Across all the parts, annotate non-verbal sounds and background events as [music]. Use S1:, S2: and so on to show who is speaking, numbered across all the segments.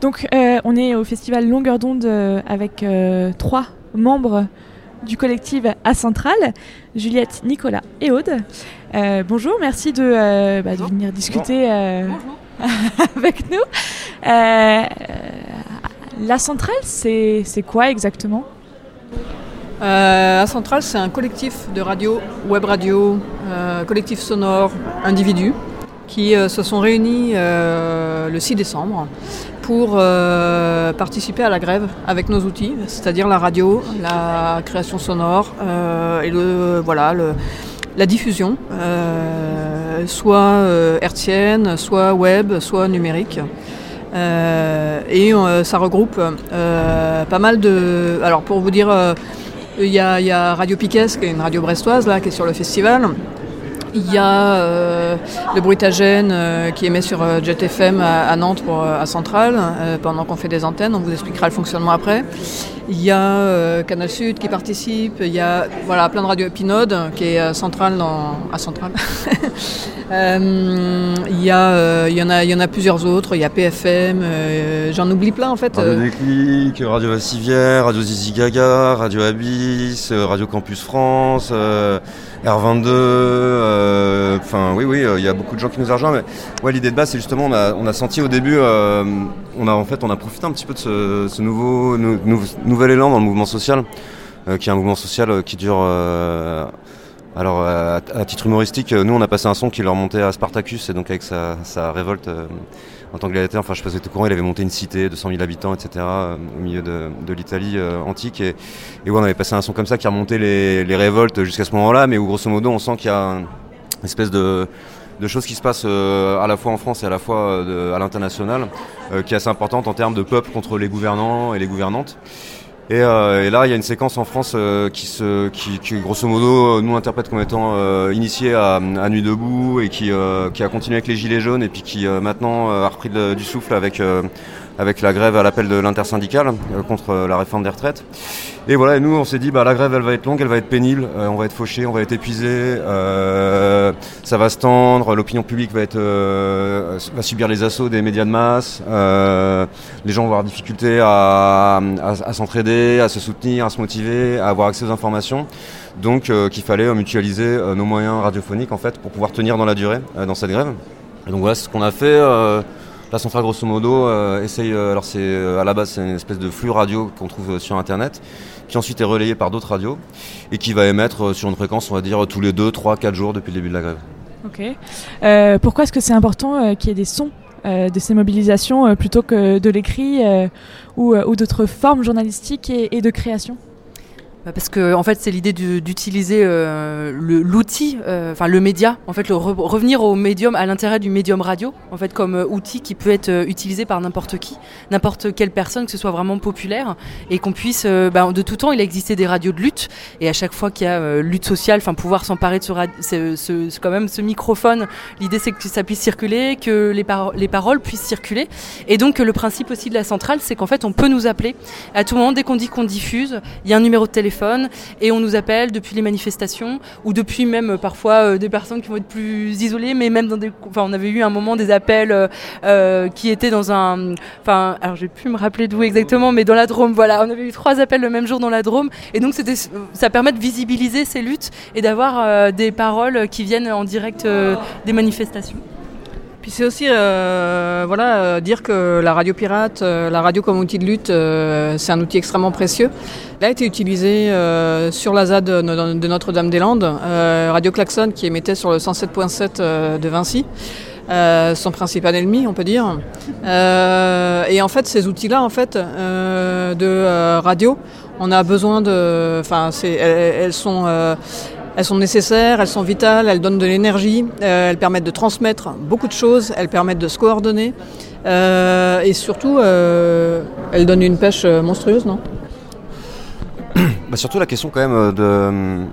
S1: Donc on est au festival Longueur d'onde avec trois membres du collectif à Centrale, Juliette, Nicolas et Aude. bonjour, merci de, bah, venir discuter [laughs] avec nous. la Centrale, c'est quoi exactement?
S2: Euh, Centrale, c'est un collectif de radio, web radio, euh, collectif sonore, individus, qui euh, se sont réunis euh, le 6 décembre pour participer à la grève avec nos outils, c'est-à-dire la radio, la création sonore et le, voilà, la diffusion, soit hertzienne, soit web, soit numérique. et ça regroupe pas mal de... Alors pour vous dire il y, a, Radio Piquet, qui est une radio brestoise, là, qui est sur le festival. Il y a euh, le Bruitagène euh, qui émet sur euh, Jet FM à, Nantes pour, à Centrale pendant qu'on fait des antennes. On vous expliquera le fonctionnement après. Il y a Canal Sud qui participe. Il y a voilà, plein de radios Pinode qui est centrale dans, à Centrale. [laughs] il, y a, il, y en a, il y en a plusieurs autres. Il y a PFM. J'en oublie plein en fait.
S3: Radio Déclic, Radio Vassivière, Radio Zizi Gaga, Radio Abyss, Radio Campus France. R22, euh, enfin oui oui, euh, il y a beaucoup de gens qui nous rejoignent. Mais ouais, l'idée de base, c'est justement, on a, on a senti au début, euh, on a en fait, on a profité un petit peu de ce, ce nouveau, nouvel élan dans le mouvement social, qui est un mouvement social qui dure. alors, à, titre humoristique, nous, on a passé un son qui leur montait à Spartacus, et donc avec sa, révolte en tant que gladiateur, enfin je faisais tout courant, il avait monté une cité de 100 000 habitants, etc., euh, au milieu de, l'Italie euh, antique. Et, et on avait passé un son comme ça qui remontait les, les révoltes jusqu'à ce moment-là, mais où grosso modo on sent qu'il y a une espèce de, de choses qui se passent euh, à la fois en France et à la fois à l'international, qui est assez importante en termes de peuple contre les gouvernants et les gouvernantes. Euh, et, là, il y a une séquence en France euh, qui, se, qui, qui, grosso modo, nous interprète comme étant euh, initiée à, à, Nuit debout et qui, qui a continué avec les Gilets jaunes et puis qui maintenant a repris du souffle avec avec la grève à l'appel de l'intersyndicale euh, contre euh, la réforme des retraites. Et voilà, nous on s'est dit bah la grève elle va être longue, elle va être pénible, euh, on va être fauché, on va être épuisé, ça va se tendre, l'opinion publique va être va subir les assauts des médias de masse, les gens vont avoir difficulté à, à, s'entraider, à se soutenir, à se motiver, à avoir accès aux informations. Donc qu'il fallait mutualiser nos moyens radiophoniques en fait pour pouvoir tenir dans la durée dans cette grève. Donc voilà, ce qu'on a fait. La centrale, grosso modo, euh, essaye. Euh, alors, c'est euh, à la base, c'est une espèce de flux radio qu'on trouve sur Internet, qui ensuite est relayé par d'autres radios et qui va émettre sur une fréquence, on va dire, tous les 2, 3, 4 jours depuis le début de la grève.
S1: Ok. pourquoi est-ce que c'est important qu'il y ait des sons de ces mobilisations plutôt que de l'écrit ou, d'autres formes journalistiques et de création?
S4: Parce que en fait c'est l'idée d'utiliser euh, l'outil, euh, enfin le média, en fait le revenir au médium, à l'intérêt du médium radio, en fait comme euh, outil qui peut être utilisé par n'importe qui, n'importe quelle personne, que ce soit vraiment populaire, et qu'on puisse, bah, de tout temps il a existé des radios de lutte, et à chaque fois qu'il y a lutte sociale, enfin pouvoir s'emparer de ce, ce, quand même ce microphone, l'idée c'est que ça puisse circuler, que les, les paroles puissent circuler, et donc le principe aussi de la centrale, c'est qu'en fait on peut nous appeler. À tout moment dès qu'on dit qu'on diffuse, il y a un numéro de téléphone et on nous appelle depuis les manifestations ou depuis même euh, parfois euh, des personnes qui vont être plus isolées, mais même dans des. Enfin, on avait eu un moment des appels euh, qui étaient dans un. Enfin, alors j'ai pu me rappeler d'où exactement, mais dans la Drôme, voilà. On avait eu trois appels le même jour dans la Drôme et donc c'était, ça permet de visibiliser ces luttes et d'avoir des paroles qui viennent en direct des manifestations.
S2: Puis c'est aussi euh, voilà, euh, dire que la radio pirate, euh, la radio comme outil de lutte, c'est un outil extrêmement précieux. Elle a été utilisée sur la ZAD de, Notre-Dame-des-Landes, Radio Klaxon qui émettait sur le 107.7 de Vinci. son principal ennemi, on peut dire. et en fait, ces outils-là, en fait, de radio, on a besoin de, enfin, elles, sont, elles sont nécessaires, elles sont vitales, elles donnent de l'énergie, euh, elles permettent de transmettre beaucoup de choses, elles permettent de se coordonner. Euh, et surtout euh, elles donnent une pêche monstrueuse, non? [coughs]
S3: Bah Surtout la question quand même de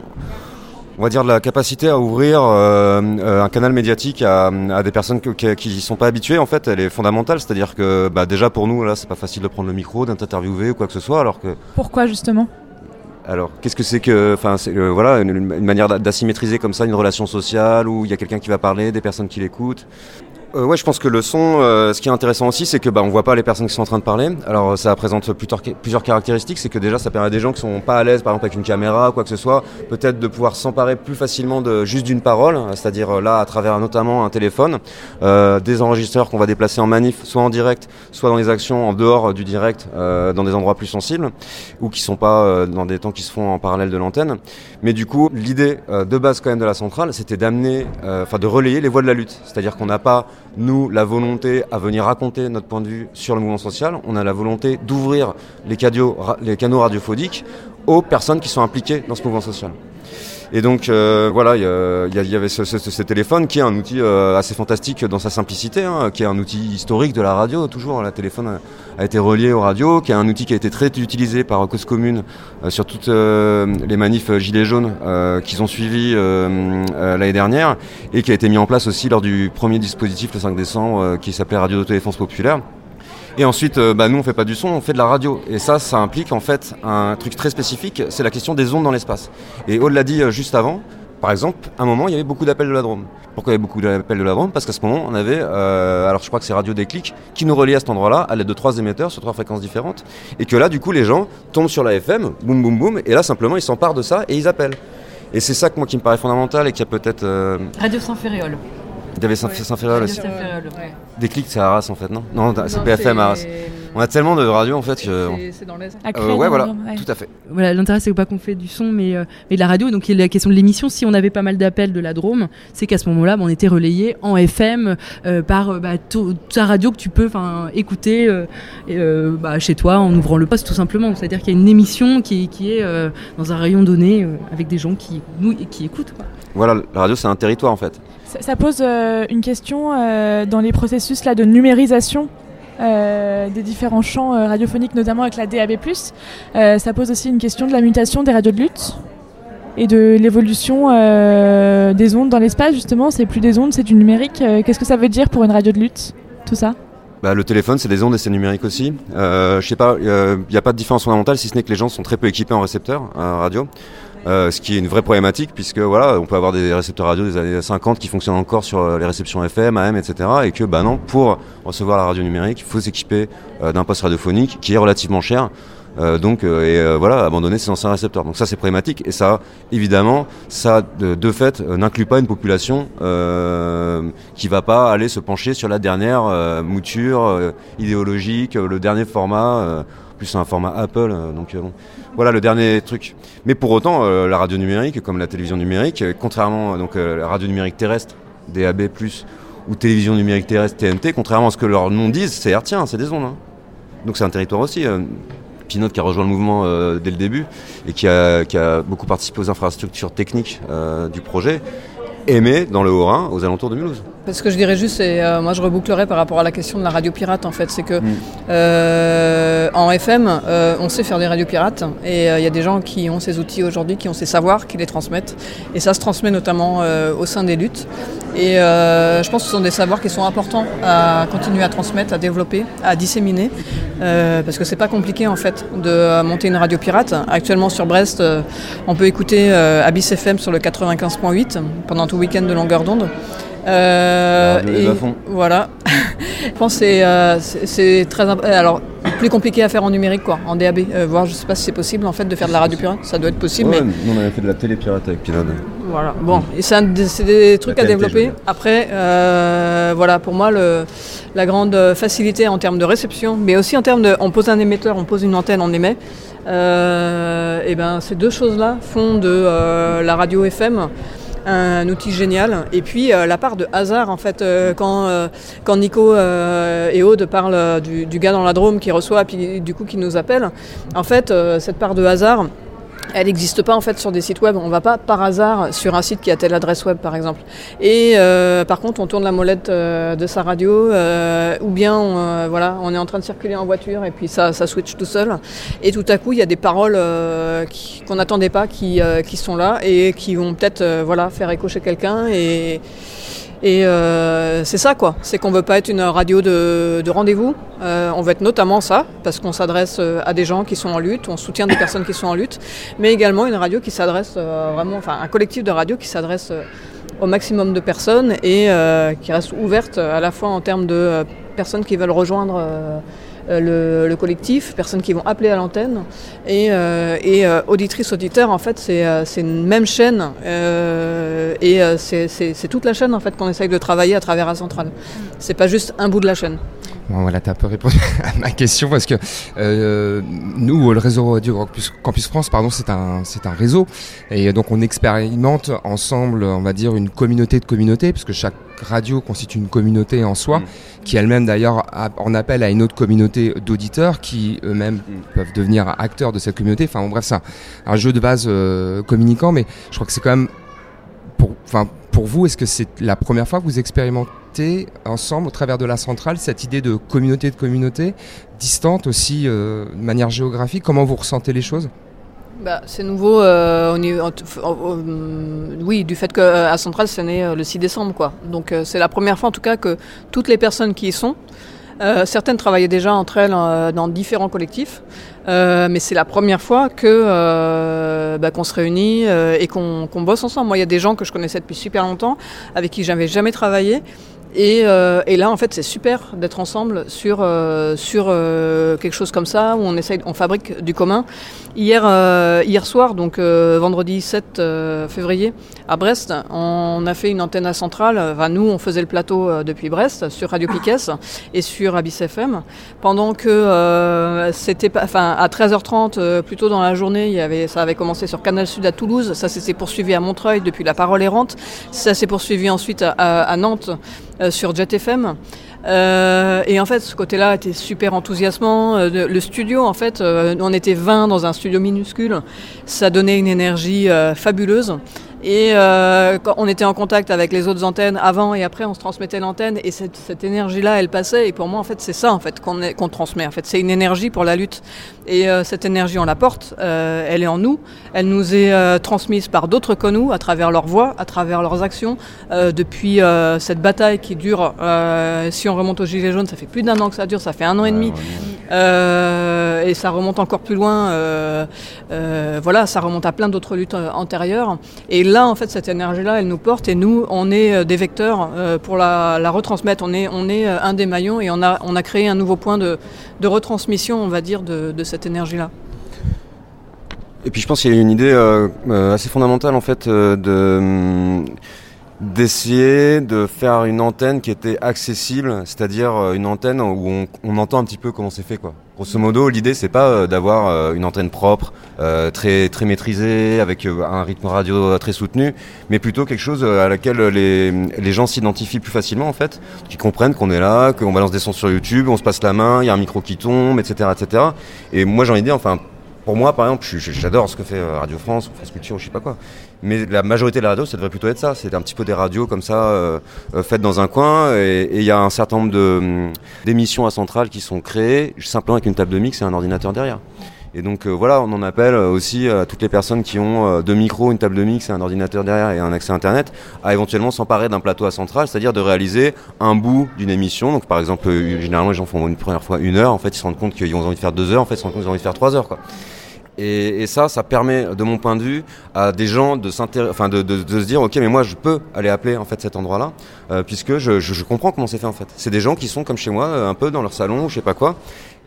S3: on va dire de la capacité à ouvrir un canal médiatique à, des personnes qui ne sont pas habituées en fait elle est fondamentale. C'est à dire que bah, déjà pour nous là c'est pas facile de prendre le micro d'interviewer ou quoi que ce soit alors que
S1: pourquoi justement?
S3: Alors, qu'est-ce que c'est que, enfin, euh, voilà, une, manière d'asymétriser comme ça une relation sociale où il y a quelqu'un qui va parler, des personnes qui l'écoutent. Euh, ouais, je pense que le son, euh, ce qui est intéressant aussi, c'est que bah, on voit pas les personnes qui sont en train de parler. Alors ça présente plusieurs, caractéristiques, c'est que déjà ça permet à des gens qui sont pas à l'aise, par exemple avec une caméra, quoi que ce soit, peut-être de pouvoir s'emparer plus facilement de juste d'une parole, c'est-à-dire euh, là à travers notamment un téléphone, euh, des enregistreurs qu'on va déplacer en manif, soit en direct, soit dans les actions en dehors du direct, euh, dans des endroits plus sensibles, ou qui sont pas euh, dans des temps qui se font en parallèle de l'antenne. Mais du coup, l'idée euh, de base quand même de la centrale, c'était d'amener, euh, enfin de relayer les voix de la lutte, c'est-à-dire qu'on n'a pas nous, la volonté à venir raconter notre point de vue sur le mouvement social. On a la volonté d'ouvrir les, canaux radiophoniques aux personnes qui sont impliquées dans ce mouvement social. Et donc euh, voilà, il y, avait ce, téléphone qui est un outil euh, assez fantastique dans sa simplicité, hein, qui est un outil historique de la radio. Toujours, le téléphone a, été relié aux radios, qui est un outil qui a été très utilisé par Cause Commune euh, sur toutes les manifs gilets jaunes qu'ils ont suivis l'année dernière, et qui a été mis en place aussi lors du premier dispositif le 5 décembre, qui s'appelait Radio d'autodéfense populaire. Et ensuite, euh, bah, nous, on fait pas du son, on fait de la radio. Et ça, ça implique en fait un truc très spécifique, c'est la question des ondes dans l'espace. Et Aude l'a dit euh, juste avant, par exemple, à un moment, il y avait beaucoup d'appels de la Drôme. Pourquoi il y avait beaucoup d'appels de la Drôme Parce qu'à ce moment, on avait, euh, alors je crois que c'est Radio Déclic, qui nous reliait à cet endroit-là à l'aide de trois émetteurs sur trois fréquences différentes. Et que là, du coup, les gens tombent sur la FM, boum, boum, boum, et là, simplement, ils s'emparent de ça et ils appellent. Et c'est ça que moi qui me paraît fondamental et qui a peut-être.
S4: Radio sans féréole.
S3: Il y avait Saint-Féréol aussi. Ouais. Des clics, c'est Arras en fait, non? Non, c'est BFM Arras. On a tellement de radios en fait que.
S2: C'est dans l'Est.
S3: Euh, ouais, voilà, ouais. tout à fait.
S5: Voilà, l'intérêt c'est pas qu'on fait du son, mais, euh, mais de la radio. Donc il y a la question de l'émission. Si on avait pas mal d'appels de la Drôme, c'est qu'à ce moment-là, bah, on était relayé en FM euh, par bah, ta radio que tu peux écouter euh, bah, chez toi en ouvrant le poste tout simplement. C'est-à-dire qu'il y a une émission qui, qui est dans un rayon donné avec des gens qui, nous, qui écoutent. Quoi.
S3: Voilà, la radio c'est un territoire en fait.
S1: Ça, pose euh, une question euh, dans les processus là, de numérisation euh, des différents champs radiophoniques, notamment avec la DAB+. ça pose aussi une question de la mutation des radios de lutte et de l'évolution des ondes dans l'espace, justement. C'est plus des ondes, c'est du numérique. Qu'est-ce que ça veut dire pour une radio de lutte, tout ça?
S3: Bah, le téléphone, c'est des ondes et c'est numérique aussi. Je sais pas, il n'y a pas de différence fondamentale si ce n'est que les gens sont très peu équipés en récepteurs radio. Euh, ce qui est une vraie problématique puisque voilà, on peut avoir des récepteurs radio des années 50 qui fonctionnent encore sur les réceptions FM, AM, etc. Et que bah non, pour recevoir la radio numérique, il faut s'équiper euh, d'un poste radiophonique qui est relativement cher. Euh, donc et euh, voilà abandonner ses anciens récepteurs donc ça c'est problématique et ça évidemment ça de, de fait euh, n'inclut pas une population qui va pas aller se pencher sur la dernière mouture idéologique le dernier format plus un format Apple donc bon voilà le dernier truc mais pour autant la radio numérique comme la télévision numérique contrairement donc la radio numérique terrestre DAB+ ou télévision numérique terrestre TNT contrairement à ce que leurs noms disent c'est hertzien c'est des ondes hein. donc c'est un territoire aussi Pinot qui a rejoint le mouvement euh, dès le début et qui a, beaucoup participé aux infrastructures techniques euh, du projet, aimé dans le Haut-Rhin, aux alentours de Mulhouse.
S2: Ce que je dirais juste, c'est euh, moi je rebouclerai par rapport à la question de la radio pirate en fait, c'est que mm. euh, en FM, euh, on sait faire des radios pirates et il euh, y a des gens qui ont ces outils aujourd'hui, qui ont ces savoirs, qui les transmettent et ça se transmet notamment au sein des luttes. Et je pense que ce sont des savoirs qui sont importants à continuer à transmettre, à développer, à disséminer, parce que c'est pas compliqué en fait de monter une radio pirate. Actuellement sur Brest, on peut écouter Abyss FM sur le 95.8 pendant tout week-end de longueur d'onde.
S3: Euh, ah, et
S2: voilà. [laughs] je pense que euh, c'est très alors plus compliqué à faire en numérique quoi, en DAB. Euh, voir, je sais pas si c'est possible en fait de faire de la radio pirate. Ça doit être possible.
S3: Ouais,
S2: mais...
S3: Nous on avait fait de la télé pirate avec Pinot.
S2: Voilà. Bon, et c'est des, trucs à développer. Après, euh, voilà, pour moi le, la grande facilité en termes de réception, mais aussi en termes de, on pose un émetteur, on pose une antenne, on émet. Euh, et ben ces deux choses-là font de euh, la radio FM un outil génial. Et puis euh, la part de hasard, en fait, euh, quand, euh, quand Nico et Aude parlent du, du, gars dans la Drôme qui reçoit, puis du coup qui nous appelle, en fait, cette part de hasard, elle n'existe pas en fait sur des sites web. On va pas par hasard sur un site qui a telle adresse web par exemple. Et euh, par contre, on tourne la molette euh, de sa radio, euh, ou bien on, voilà, on est en train de circuler en voiture et puis ça, ça switch tout seul. Et tout à coup, il y a des paroles qu'on n'attendait pas qui, qui sont là et qui vont peut-être voilà faire écho chez quelqu'un et et euh, c'est ça quoi, c'est qu'on veut pas être une radio de, de rendez-vous, euh, on veut être notamment ça, parce qu'on s'adresse euh, à des gens qui sont en lutte, on soutient des personnes qui sont en lutte, mais également une radio qui s'adresse euh, vraiment, enfin un collectif de radio qui s'adresse au maximum de personnes et qui reste ouverte à la fois en termes de personnes qui veulent rejoindre le, collectif, personnes qui vont appeler à l'antenne. Et, et auditrices, auditeurs, en fait, c'est une même chaîne. et c'est toute la chaîne en fait qu'on essaye de travailler à travers la centrale. C'est pas juste un bout de la chaîne.
S6: Bon, voilà, tu as un peu répondu [laughs] à ma question parce que euh, nous, le réseau Radio Campus, France, pardon, c'est un, c'est un réseau et donc on expérimente ensemble, on va dire, une communauté de communautés puisque chaque radio constitue une communauté en soi, mm. qui elle-même d'ailleurs en appelle à une autre communauté d'auditeurs qui eux-mêmes mm. peuvent devenir acteurs de cette communauté. Enfin, bon, bref, c'est un, jeu de base euh, communicant, mais je crois que c'est quand même enfin, pour vous, est-ce que c'est la première fois que vous expérimentez ensemble, au travers de la centrale, cette idée de communauté de communauté, distante aussi euh, de manière géographique? Comment vous ressentez les choses?
S2: Bah, c'est nouveau, euh, oui, du fait qu'à Centrale, c'est né euh, le 6 décembre. Quoi. Donc c'est la première fois en tout cas que toutes les personnes qui y sont, certaines travaillaient déjà entre elles dans différents collectifs, mais c'est la première fois que bah, qu'on se réunit et qu'on bosse ensemble. Moi, il y a des gens que je connaissais depuis super longtemps, avec qui j'avais jamais travaillé, euh, et, là, en fait, c'est super d'être ensemble sur, euh, sur euh, quelque chose comme ça, où on essaye, on fabrique du commun. Hier, hier soir, donc vendredi 7 février, à Brest, on a fait une antenne centrale. Enfin, nous, on faisait le plateau depuis Brest, sur Radio Piquet et sur Abyss FM. Pendant que c'était enfin, à 13h30, plutôt dans la journée, il y avait, ça avait commencé sur Canal Sud à Toulouse, ça s'est poursuivi à Montreuil depuis La Parole errante, ça s'est poursuivi ensuite à, à Nantes. Euh, sur Jet FM. Euh, et en fait, ce côté-là était super enthousiasmant. Euh, le studio, en fait, on était 20 dans un studio minuscule. Ça donnait une énergie fabuleuse. Et euh, quand on était en contact avec les autres antennes avant et après, on se transmettait l'antenne et cette, cette énergie-là, elle passait. Et pour moi, en fait, c'est ça en fait qu'on transmet. En fait, c'est une énergie pour la lutte. Et euh, cette énergie, on la porte. Euh, elle est en nous. Elle nous est transmise par d'autres que nous, à travers leur voix, à travers leurs actions. Depuis cette bataille qui dure, si on remonte au gilet jaune, ça fait plus d'un an que ça dure. Ça fait un an et demi. et ça remonte encore plus loin. voilà, ça remonte à plein d'autres luttes antérieures. Et là, en fait, cette énergie-là, elle nous porte et nous, on est euh, des vecteurs euh, pour la, retransmettre. On est, on est euh, un des maillons et on a, on a créé un nouveau point de, retransmission, on va dire, de, cette énergie-là.
S3: Et puis je pense qu'il y a une idée assez fondamentale en fait de hum, d'essayer de faire une antenne qui était accessible, c'est-à-dire une antenne où on, on, entend un petit peu comment c'est fait quoi. Grosso modo, l'idée c'est pas euh, d'avoir euh, une antenne propre, très très maîtrisée, avec un rythme radio très soutenu, mais plutôt quelque chose à laquelle les, les gens s'identifient plus facilement en fait, qui comprennent qu'on est là, qu'on balance des sons sur YouTube, on se passe la main, il y a un micro qui tombe, etc., etc. Et moi j'ai envie de dire, enfin pour moi, par exemple, j'adore ce que fait Radio France, France Culture, je sais pas quoi. Mais la majorité de la radio, ça devrait plutôt être ça. C'est un petit peu des radios comme ça, euh, euh faites dans un coin. Et il y a un certain nombre hum, d'émissions à centrale qui sont créées simplement avec une table de mix et un ordinateur derrière. Et donc euh, voilà, on en appelle aussi à toutes les personnes qui ont euh, deux micros, une table de mix et un ordinateur derrière et un accès Internet à éventuellement s'emparer d'un plateau à centrale, c'est-à-dire de réaliser un bout d'une émission. Donc par exemple, généralement les gens font une première fois une heure, en fait ils se rendent compte qu'ils ont envie de faire deux heures, en fait ils se rendent compte qu'ils ont envie de faire trois heures. Quoi. Et, ça, ça permet, de mon point de vue, à des gens de, enfin de, de, de, se dire, ok, mais moi, je peux aller appeler en fait cet endroit-là, euh, puisque je, je, comprends comment c'est fait en fait. C'est des gens qui sont comme chez moi, euh, un peu dans leur salon, ou je sais pas quoi.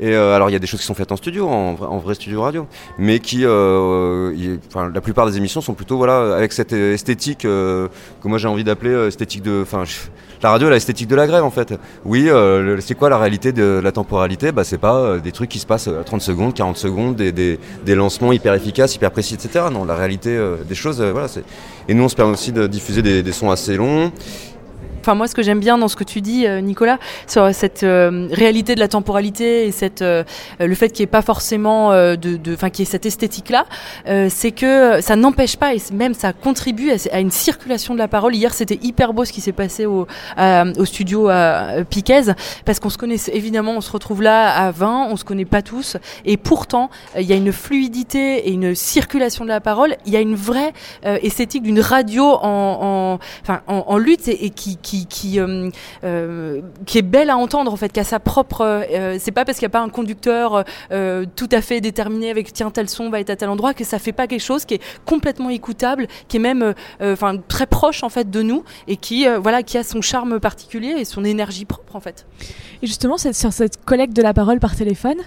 S3: Et euh, alors, il y a des choses qui sont faites en studio, en, vrai studio radio, mais qui, euh, la plupart des émissions sont plutôt, voilà, avec cette esthétique que moi j'ai envie d'appeler esthétique de, enfin la radio, l'esthétique de la grève en fait. Oui, c'est quoi la réalité de la temporalité? Bah c'est pas des trucs qui se passent à 30 secondes, 40 secondes, des, des, des lancements hyper efficaces, hyper précis, etc. Non, la réalité des choses, voilà. Et nous, on se permet aussi de diffuser des, des sons assez longs
S5: Enfin, moi, ce que j'aime bien dans ce que tu dis, euh, Nicolas, sur cette euh, réalité de la temporalité et cette, euh, le fait qu'il n'y ait pas forcément de, enfin, qu'il y ait cette esthétique-là, c'est que ça n'empêche pas et même ça contribue à, une circulation de la parole. Hier, c'était hyper beau ce qui s'est passé au, studio à Piquez, parce qu'on se connaît évidemment, on se retrouve là à 20, on se connaît pas tous, et pourtant, il y a une fluidité et une circulation de la parole. Il y a une vraie esthétique d'une radio en, en, lutte et, qui
S4: qui qui est belle à entendre en fait, qui a sa propre. c'est pas parce qu'il n'y a pas un conducteur tout à fait déterminé avec tiens tel son va être à tel endroit que ça fait pas quelque chose qui est complètement écoutable, qui est même enfin très proche en fait de nous et qui voilà qui a son charme particulier et son énergie propre en fait.
S1: Et justement, sur cette collecte de la parole par téléphone,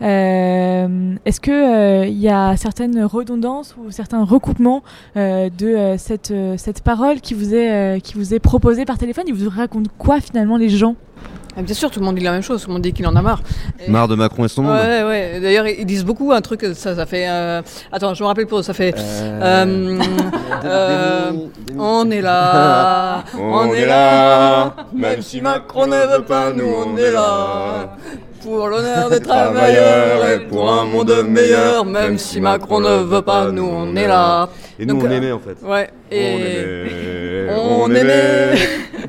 S1: euh, est-ce euh, il y a certaines redondances ou certains recoupements euh, de cette, cette parole qui vous, est, qui vous est proposée par téléphone? Il vous raconte quoi finalement les gens?
S2: Ah, bien sûr, tout le monde dit la même chose, tout le monde dit qu'il en a marre.
S3: Marre de Macron et son monde
S2: Ouais, ouais. D'ailleurs, ils disent beaucoup un truc, ça, ça fait. Euh... Attends, je me rappelle pour ça fait. Euh... Euh... on est là, [laughs] on, est là, même si Macron ne veut pas, nous on est là. Pour l'honneur des travailleurs et pour un monde meilleur, même si Macron ne veut pas, nous on est là.
S3: Et nous on aimait en fait.
S2: Ouais.
S3: Et [laughs] on aimait.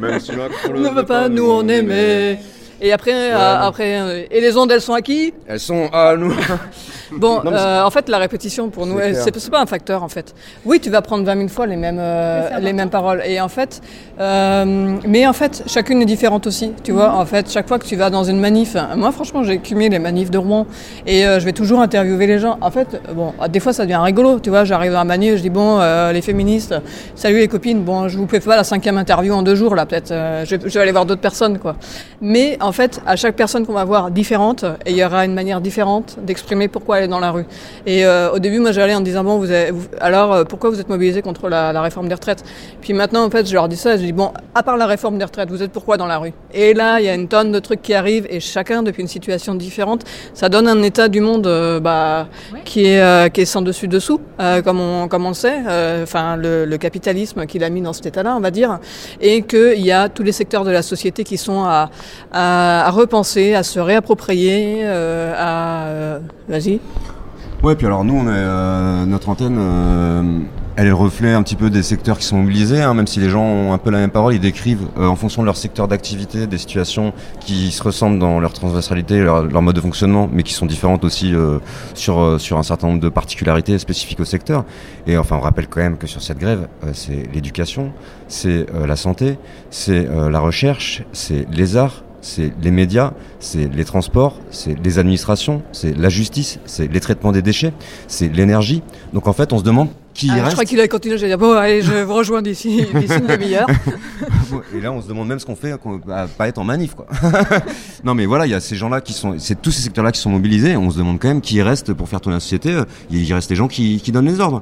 S3: Même si
S2: ne veut pas, nous on aimait. Et après, euh, après, euh, et les ondes, elles sont à qui
S3: Elles sont à nous. [laughs]
S2: Bon, euh, en fait, la répétition pour nous, c'est pas un facteur en fait. Oui, tu vas prendre 20 000 fois les mêmes, euh, les mêmes paroles. Et en fait, euh, mais en fait, chacune est différente aussi. Tu vois, en fait, chaque fois que tu vas dans une manif, moi franchement, j'ai cumulé les manifs de Rouen et je vais toujours interviewer les gens. En fait, bon, des fois ça devient rigolo. Tu vois, j'arrive à un manif, je dis bon, les féministes, salut les copines. Bon, je vous fais pas la cinquième interview en deux jours là, peut-être. Je, je, vais aller voir d'autres personnes quoi. Mais en fait, à chaque personne qu'on va voir différente, et il y aura une manière différente d'exprimer pourquoi dans la rue. Et euh, au début, moi, j'allais en disant bon, vous, avez, alors euh, pourquoi vous êtes mobilisés contre la, réforme des retraites? Puis maintenant, en fait, je leur dis ça, je dis bon, à part la réforme des retraites, vous êtes pourquoi dans la rue? Et là, il y a une tonne de trucs qui arrivent et chacun depuis une situation différente, ça donne un état du monde euh, bah, qui est qui est sans dessus dessous, comme on comme on le sait. Enfin, le, capitalisme qui l'a mis dans cet état-là, on va dire, et qu'il y a tous les secteurs de la société qui sont à, à, à repenser, à se réapproprier, à vas-y.
S3: Ouais, puis alors nous, on euh, notre antenne, euh, elle est le reflet un petit peu des secteurs qui sont mobilisés, hein, même si les gens ont un peu la même parole, ils décrivent euh, en fonction de leur secteur d'activité des situations qui se ressemblent dans leur transversalité, leur, leur mode de fonctionnement, mais qui sont différentes aussi sur, sur un certain nombre de particularités spécifiques au secteur. Et enfin, on rappelle quand même que sur cette grève, c'est l'éducation, c'est la santé, c'est la recherche, c'est les arts, c'est les médias, c'est les transports, c'est les administrations, c'est la justice, c'est les traitements des déchets, c'est l'énergie. Donc en fait, on se demande qui
S2: ah,
S3: reste.
S2: Je crois qu'il a continué, j'ai dit bon, allez, je vous rejoins d'ici [laughs] une demi-heure. [laughs]
S3: Et là, on se demande même ce qu'on fait, qu'on va pas être en manif, quoi. [laughs] non, mais voilà, il y a ces gens-là qui sont, c'est tous ces secteurs-là qui sont mobilisés. On se demande quand même qui reste pour faire tourner la société. Il reste les gens qui, qui donnent les ordres.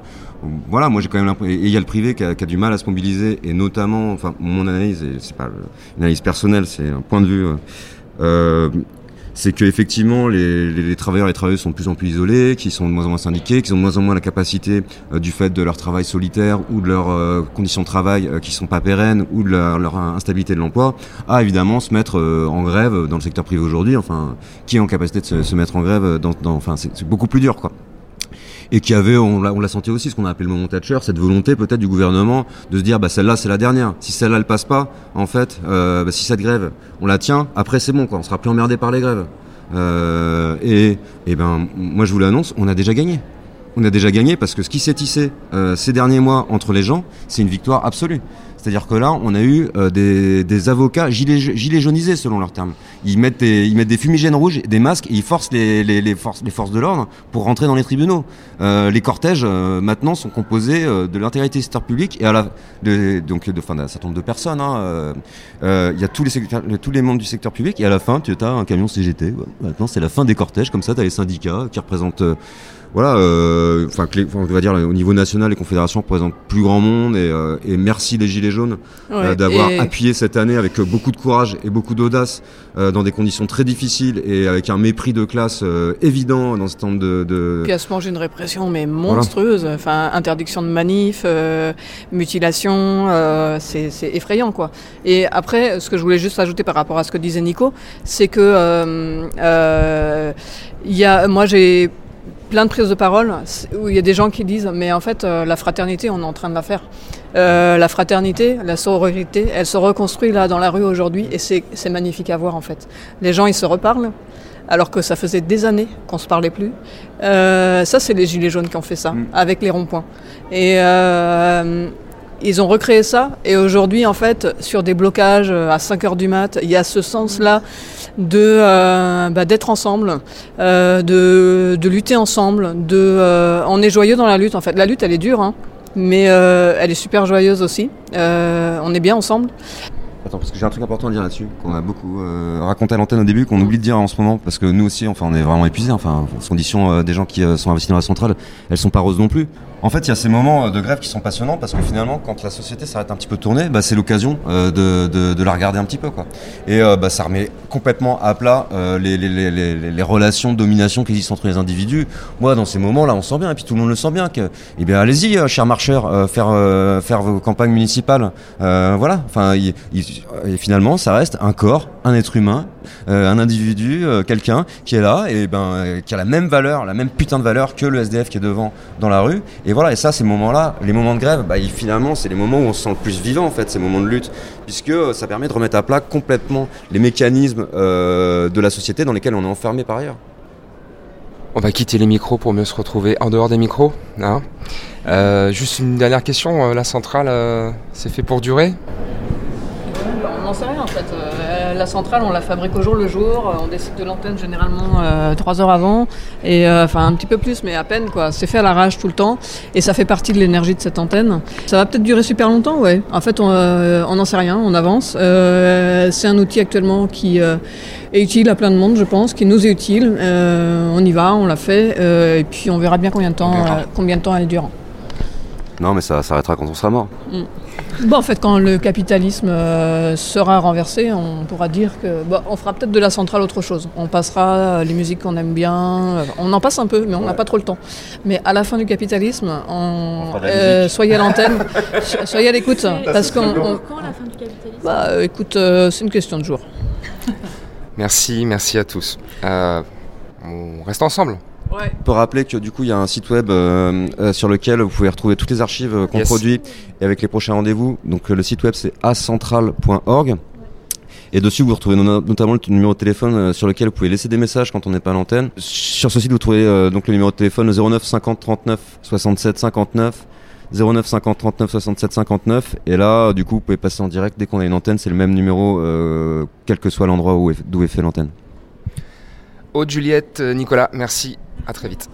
S3: Voilà, moi j'ai quand même l'impression. Et il y a le privé qui a, qui a, du mal à se mobiliser, et notamment, enfin, mon analyse, c'est pas une analyse personnelle, c'est un point de vue. Euh, c'est qu'effectivement les, les, travailleurs et les travailleuses sont plus en plus isolés, qui sont de moins en moins syndiqués, qui ont de moins en moins la capacité euh, du fait de leur travail solitaire ou de leurs euh, conditions de travail euh, qui sont pas pérennes ou de leur, instabilité de l'emploi, à évidemment se mettre euh, en grève dans le secteur privé aujourd'hui. Enfin, qui est en capacité de se, se mettre en grève dans, dans enfin, c'est beaucoup plus dur, quoi et qui avait, on l'a, senti aussi, ce qu'on a appelé le moment Thatcher, cette volonté peut-être du gouvernement de se dire, bah celle-là c'est la dernière. Si celle-là elle passe pas, en fait, euh, bah, si cette grève on la tient, après c'est bon quoi, on sera plus emmerdé par les grèves. Euh, et, et ben moi je vous l'annonce, on a déjà gagné. On a déjà gagné parce que ce qui s'est tissé euh, ces derniers mois entre les gens, c'est une victoire absolue. C'est-à-dire que là, on a eu euh, des, avocats gilets, jaunisés, selon leurs termes. Ils mettent des, fumigènes rouges, des masques, et ils forcent les, forces, de l'ordre pour rentrer dans les tribunaux. Euh, les cortèges, maintenant, sont composés de l'intégralité du secteur public et à la, de, donc de, d'un certain nombre de personnes. Hein, il y a tous les, secteurs, tous les membres du secteur public, et à la fin, tu as un camion CGT. Maintenant, c'est la fin des cortèges, comme ça, tu as les syndicats qui représentent voilà, euh, enfin, on va dire au niveau national, les confédérations représentent plus grand monde et, euh, et merci les Gilets jaunes euh, d'avoir appuyé cette année avec beaucoup de courage et beaucoup d'audace dans des conditions très difficiles et avec un mépris de classe évident dans ce temps de, de...
S2: Puis à se manger une répression mais monstrueuse, enfin interdiction de manif, mutilation, c'est effrayant quoi. Et après, ce que je voulais juste ajouter par rapport à ce que disait Nico, c'est que il y a, moi j'ai plein de prises de parole où il y a des gens qui disent mais en fait euh, la fraternité on est en train de la faire. Euh, la fraternité, la sororité, elle se reconstruit là dans la rue aujourd'hui et c'est magnifique à voir en fait. Les gens ils se reparlent alors que ça faisait des années qu'on se parlait plus. Euh, ça c'est les gilets jaunes qui ont fait ça mm. avec les ronds-points. Et ils ont recréé ça. Et aujourd'hui, en fait, sur des blocages à 5 heures du mat, il y a ce sens-là de bah, d'être ensemble, de, de, lutter ensemble. De, on est joyeux dans la lutte. En fait, la lutte, elle est dure, hein, mais elle est super joyeuse aussi. on est bien ensemble.
S3: Attends, parce que j'ai un truc important à dire là-dessus, qu'on a beaucoup euh, raconté à l'antenne au début, qu'on oublie de dire en ce moment, parce que nous aussi, enfin, on est vraiment épuisés. Enfin, les conditions euh, des gens qui euh, sont investis dans la centrale, elles sont pas roses non plus. En fait, il y a ces moments de grève qui sont passionnants parce que finalement, quand la société s'arrête un petit peu de tourner, bah, c'est l'occasion de, de, de, la regarder un petit peu, quoi. Et bah, ça remet complètement à plat les, les, les, les, relations de domination qui existent entre les individus. Moi, dans ces moments-là, on sent bien, et puis tout le monde le sent bien, que, eh bien, allez-y, chers marcheurs, faire faire vos campagnes municipales. voilà. Enfin, et finalement, ça reste un corps, un être humain, euh, un individu, euh, quelqu'un qui est là et ben euh, qui a la même valeur, la même putain de valeur que le SDF qui est devant dans la rue. Et voilà. Et ça, ces moments-là, les moments de grève, bah, finalement, c'est les moments où on se sent le plus vivant en fait, ces moments de lutte, puisque ça permet de remettre à plat complètement les mécanismes de la société dans lesquels on est enfermé par ailleurs.
S6: On va quitter les micros pour mieux se retrouver en dehors des micros. Hein. juste une dernière question, la centrale, c'est fait pour durer?
S2: N'en sait rien en fait. Euh, la centrale, on la fabrique au jour le jour. Euh, on décide de l'antenne généralement euh, trois heures avant, et enfin un petit peu plus, mais à peine quoi. C'est fait à l'arrache tout le temps, et ça fait partie de l'énergie de cette antenne. Ça va peut-être durer super longtemps, ouais. En fait, on n'en sait rien, on avance. c'est un outil actuellement qui est utile à plein de monde, je pense, qui nous est utile. on y va, on l'a fait, et puis on verra bien combien de temps, combien de temps elle dure.
S3: Non, mais ça s'arrêtera quand on sera mort. Mm.
S2: Bon, en fait, quand le capitalisme euh, sera renversé, on pourra dire que. on fera peut-être de la centrale autre chose. On passera les musiques qu'on aime bien. On en passe un peu, mais on n'a pas trop le temps. Mais à la fin du capitalisme, euh, soyez à l'antenne, [laughs] soyez à l'écoute. Parce qu'on. Quand la fin du capitalisme? Bah, écoute, euh, c'est une question de jour.
S6: Merci, merci à tous. on reste ensemble.
S3: Ouais. On peut rappeler que du coup il y a un site web euh, euh, sur lequel vous pouvez retrouver toutes les archives euh, qu'on produit et avec les prochains rendez-vous. Donc le site web c'est acentral.org. Et dessus, vous retrouvez notamment le numéro de téléphone sur lequel vous pouvez laisser des messages quand on n'est pas à l'antenne. Sur ce site, vous trouvez donc le numéro de téléphone 09 50 39 67 59. 09 50 39 67 59 et là du coup vous pouvez passer en direct dès qu'on a une antenne c'est le même numéro quel que soit l'endroit où d'où est fait l'antenne
S6: Aude Juliette Nicolas merci à très vite.